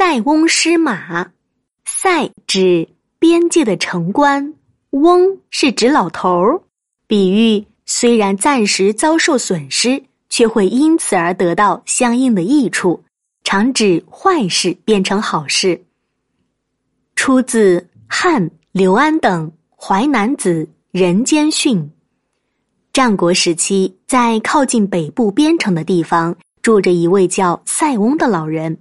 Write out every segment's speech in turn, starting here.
塞翁失马，塞指边界的城关，翁是指老头儿。比喻虽然暂时遭受损失，却会因此而得到相应的益处，常指坏事变成好事。出自汉刘安等《淮南子·人间训》。战国时期，在靠近北部边城的地方，住着一位叫塞翁的老人。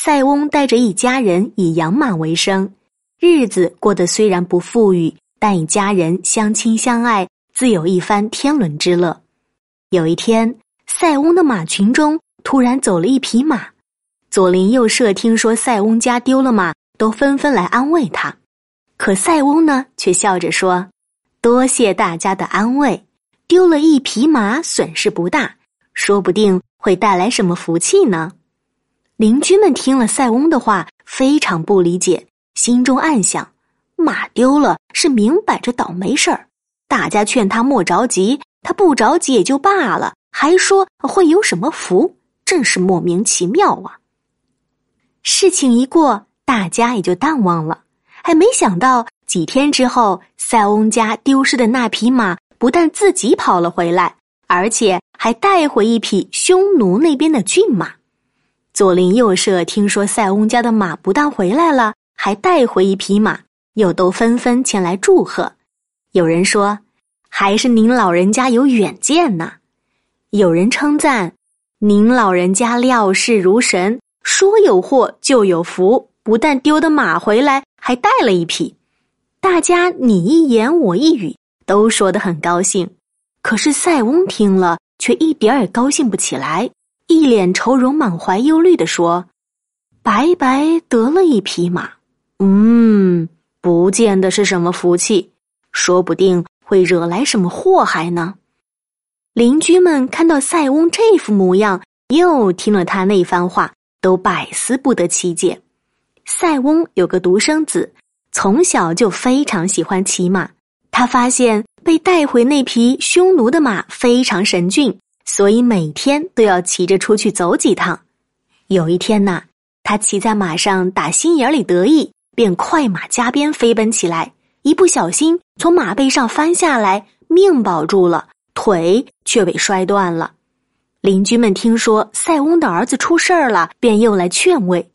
塞翁带着一家人以养马为生，日子过得虽然不富裕，但一家人相亲相爱，自有一番天伦之乐。有一天，塞翁的马群中突然走了一匹马，左邻右舍听说塞翁家丢了马，都纷纷来安慰他。可塞翁呢，却笑着说：“多谢大家的安慰，丢了一匹马损失不大，说不定会带来什么福气呢。”邻居们听了塞翁的话，非常不理解，心中暗想：马丢了是明摆着倒霉事儿，大家劝他莫着急，他不着急也就罢了，还说会有什么福，真是莫名其妙啊！事情一过，大家也就淡忘了。还没想到几天之后，塞翁家丢失的那匹马不但自己跑了回来，而且还带回一匹匈奴那边的骏马。左邻右舍听说塞翁家的马不但回来了，还带回一匹马，又都纷纷前来祝贺。有人说：“还是您老人家有远见呐。”有人称赞：“您老人家料事如神，说有祸就有福，不但丢的马回来，还带了一匹。”大家你一言我一语，都说得很高兴。可是塞翁听了，却一点儿也高兴不起来。一脸愁容、满怀忧虑的说：“白白得了一匹马，嗯，不见得是什么福气，说不定会惹来什么祸害呢。”邻居们看到塞翁这副模样，又听了他那番话，都百思不得其解。塞翁有个独生子，从小就非常喜欢骑马，他发现被带回那匹匈奴的马非常神骏。所以每天都要骑着出去走几趟。有一天呐，他骑在马上打心眼里得意，便快马加鞭飞奔起来。一不小心从马背上翻下来，命保住了，腿却被摔断了。邻居们听说塞翁的儿子出事儿了，便又来劝慰。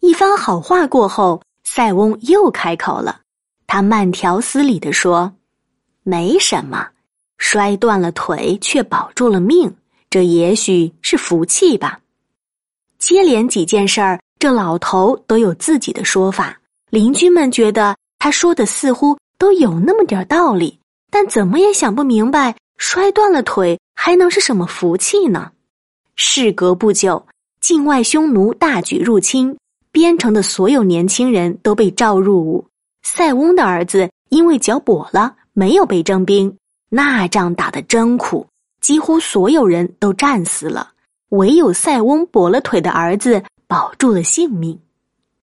一番好话过后，塞翁又开口了，他慢条斯理地说：“没什么。”摔断了腿却保住了命，这也许是福气吧。接连几件事儿，这老头都有自己的说法。邻居们觉得他说的似乎都有那么点道理，但怎么也想不明白，摔断了腿还能是什么福气呢？事隔不久，境外匈奴大举入侵，边城的所有年轻人都被召入伍。塞翁的儿子因为脚跛了，没有被征兵。那仗打得真苦，几乎所有人都战死了，唯有塞翁跛了腿的儿子保住了性命。